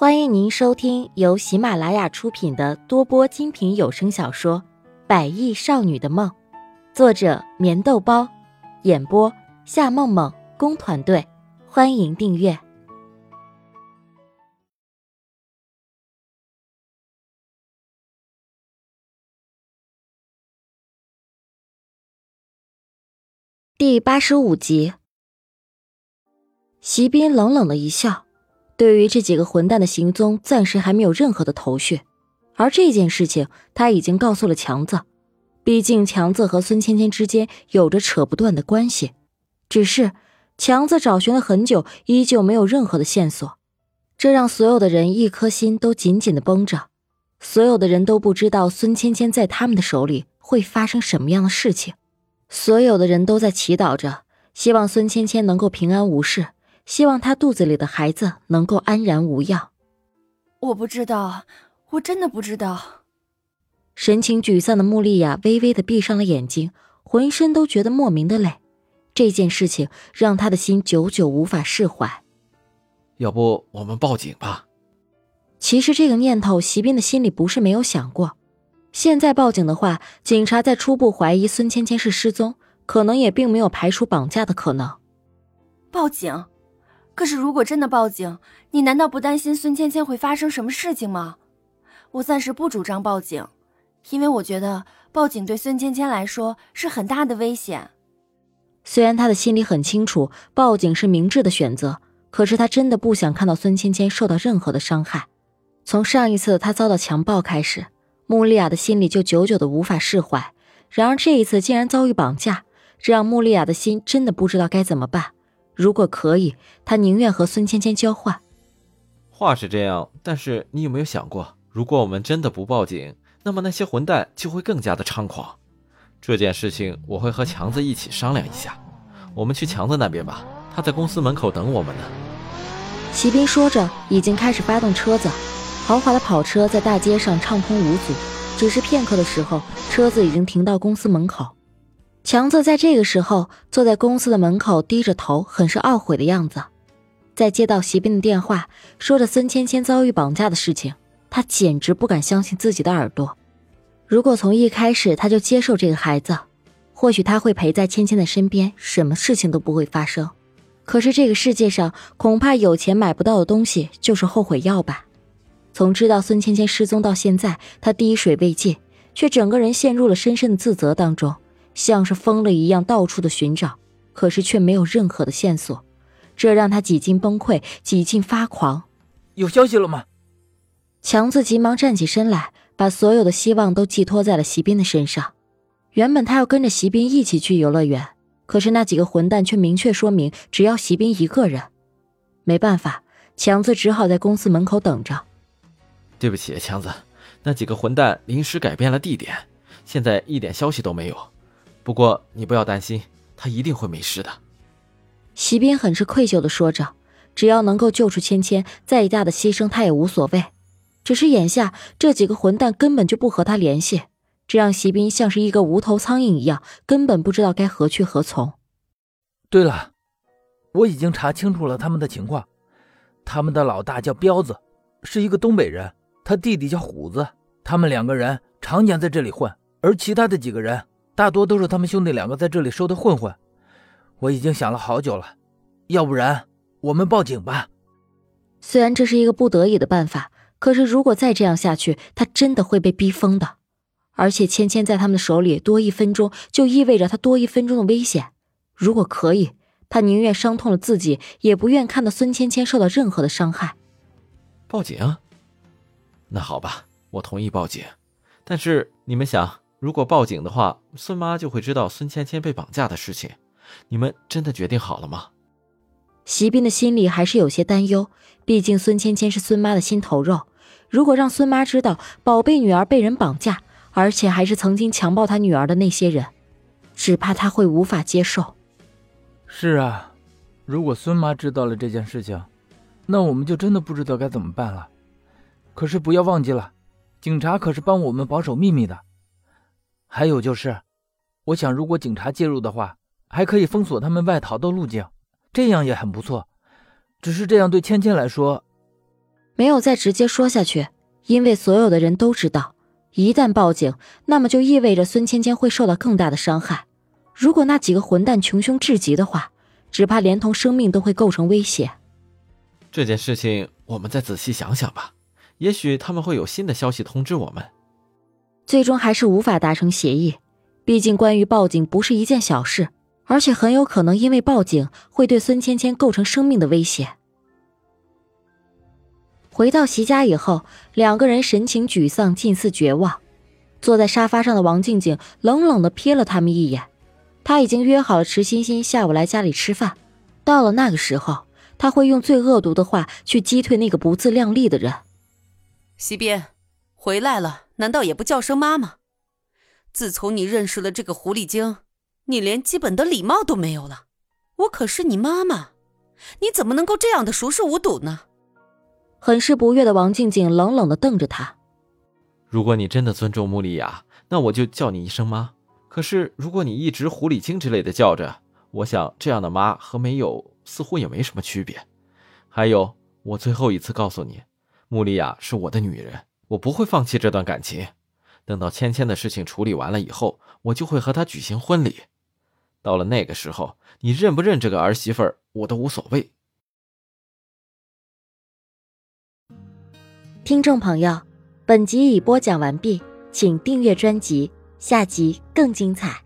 欢迎您收听由喜马拉雅出品的多播精品有声小说《百亿少女的梦》，作者：棉豆包，演播：夏梦梦工团队。欢迎订阅第八十五集。席斌冷冷的一笑。对于这几个混蛋的行踪，暂时还没有任何的头绪。而这件事情，他已经告诉了强子。毕竟强子和孙芊芊之间有着扯不断的关系。只是强子找寻了很久，依旧没有任何的线索，这让所有的人一颗心都紧紧的绷着。所有的人都不知道孙芊芊在他们的手里会发生什么样的事情。所有的人都在祈祷着，希望孙芊芊能够平安无事。希望她肚子里的孩子能够安然无恙。我不知道，我真的不知道。神情沮丧的穆丽亚微微的闭上了眼睛，浑身都觉得莫名的累。这件事情让她的心久久无法释怀。要不我们报警吧？其实这个念头，席斌的心里不是没有想过。现在报警的话，警察在初步怀疑孙芊芊是失踪，可能也并没有排除绑架的可能。报警。可是，如果真的报警，你难道不担心孙芊芊会发生什么事情吗？我暂时不主张报警，因为我觉得报警对孙芊芊来说是很大的危险。虽然他的心里很清楚报警是明智的选择，可是他真的不想看到孙芊芊受到任何的伤害。从上一次他遭到强暴开始，穆丽亚的心里就久久的无法释怀。然而这一次竟然遭遇绑架，这让穆丽亚的心真的不知道该怎么办。如果可以，他宁愿和孙芊芊交换。话是这样，但是你有没有想过，如果我们真的不报警，那么那些混蛋就会更加的猖狂。这件事情我会和强子一起商量一下。我们去强子那边吧，他在公司门口等我们呢。骑兵说着，已经开始发动车子。豪华的跑车在大街上畅通无阻，只是片刻的时候，车子已经停到公司门口。强子在这个时候坐在公司的门口，低着头，很是懊悔的样子。在接到席斌的电话，说着孙芊芊遭遇绑架的事情，他简直不敢相信自己的耳朵。如果从一开始他就接受这个孩子，或许他会陪在芊芊的身边，什么事情都不会发生。可是这个世界上，恐怕有钱买不到的东西就是后悔药吧。从知道孙芊芊失踪到现在，他滴水未进，却整个人陷入了深深的自责当中。像是疯了一样到处的寻找，可是却没有任何的线索，这让他几近崩溃，几近发狂。有消息了吗？强子急忙站起身来，把所有的希望都寄托在了席斌的身上。原本他要跟着席斌一起去游乐园，可是那几个混蛋却明确说明只要席斌一个人。没办法，强子只好在公司门口等着。对不起，强子，那几个混蛋临时改变了地点，现在一点消息都没有。不过你不要担心，他一定会没事的。席斌很是愧疚的说着：“只要能够救出芊芊，再大的牺牲他也无所谓。只是眼下这几个混蛋根本就不和他联系，这让席斌像是一个无头苍蝇一样，根本不知道该何去何从。”对了，我已经查清楚了他们的情况。他们的老大叫彪子，是一个东北人，他弟弟叫虎子，他们两个人常年在这里混，而其他的几个人。大多都是他们兄弟两个在这里收的混混，我已经想了好久了，要不然我们报警吧。虽然这是一个不得已的办法，可是如果再这样下去，他真的会被逼疯的。而且芊芊在他们的手里多一分钟，就意味着他多一分钟的危险。如果可以，他宁愿伤痛了自己，也不愿看到孙芊芊受到任何的伤害。报警？那好吧，我同意报警。但是你们想？如果报警的话，孙妈就会知道孙芊芊被绑架的事情。你们真的决定好了吗？席斌的心里还是有些担忧，毕竟孙芊芊是孙妈的心头肉。如果让孙妈知道宝贝女儿被人绑架，而且还是曾经强暴她女儿的那些人，只怕她会无法接受。是啊，如果孙妈知道了这件事情，那我们就真的不知道该怎么办了。可是不要忘记了，警察可是帮我们保守秘密的。还有就是，我想，如果警察介入的话，还可以封锁他们外逃的路径，这样也很不错。只是这样对芊芊来说，没有再直接说下去，因为所有的人都知道，一旦报警，那么就意味着孙芊芊会受到更大的伤害。如果那几个混蛋穷凶至极的话，只怕连同生命都会构成威胁。这件事情我们再仔细想想吧，也许他们会有新的消息通知我们。最终还是无法达成协议，毕竟关于报警不是一件小事，而且很有可能因为报警会对孙芊芊构成生命的威胁。回到席家以后，两个人神情沮丧，近似绝望。坐在沙发上的王静静冷冷的瞥了他们一眼。他已经约好了池欣欣下午来家里吃饭，到了那个时候，他会用最恶毒的话去击退那个不自量力的人。西边，回来了，难道也不叫声妈妈？自从你认识了这个狐狸精，你连基本的礼貌都没有了。我可是你妈妈，你怎么能够这样的熟视无睹呢？很是不悦的王静静冷冷的瞪着他。如果你真的尊重穆丽亚，那我就叫你一声妈。可是如果你一直狐狸精之类的叫着，我想这样的妈和没有似乎也没什么区别。还有，我最后一次告诉你，穆丽亚是我的女人，我不会放弃这段感情。等到芊芊的事情处理完了以后，我就会和她举行婚礼。到了那个时候，你认不认这个儿媳妇儿，我都无所谓。听众朋友，本集已播讲完毕，请订阅专辑，下集更精彩。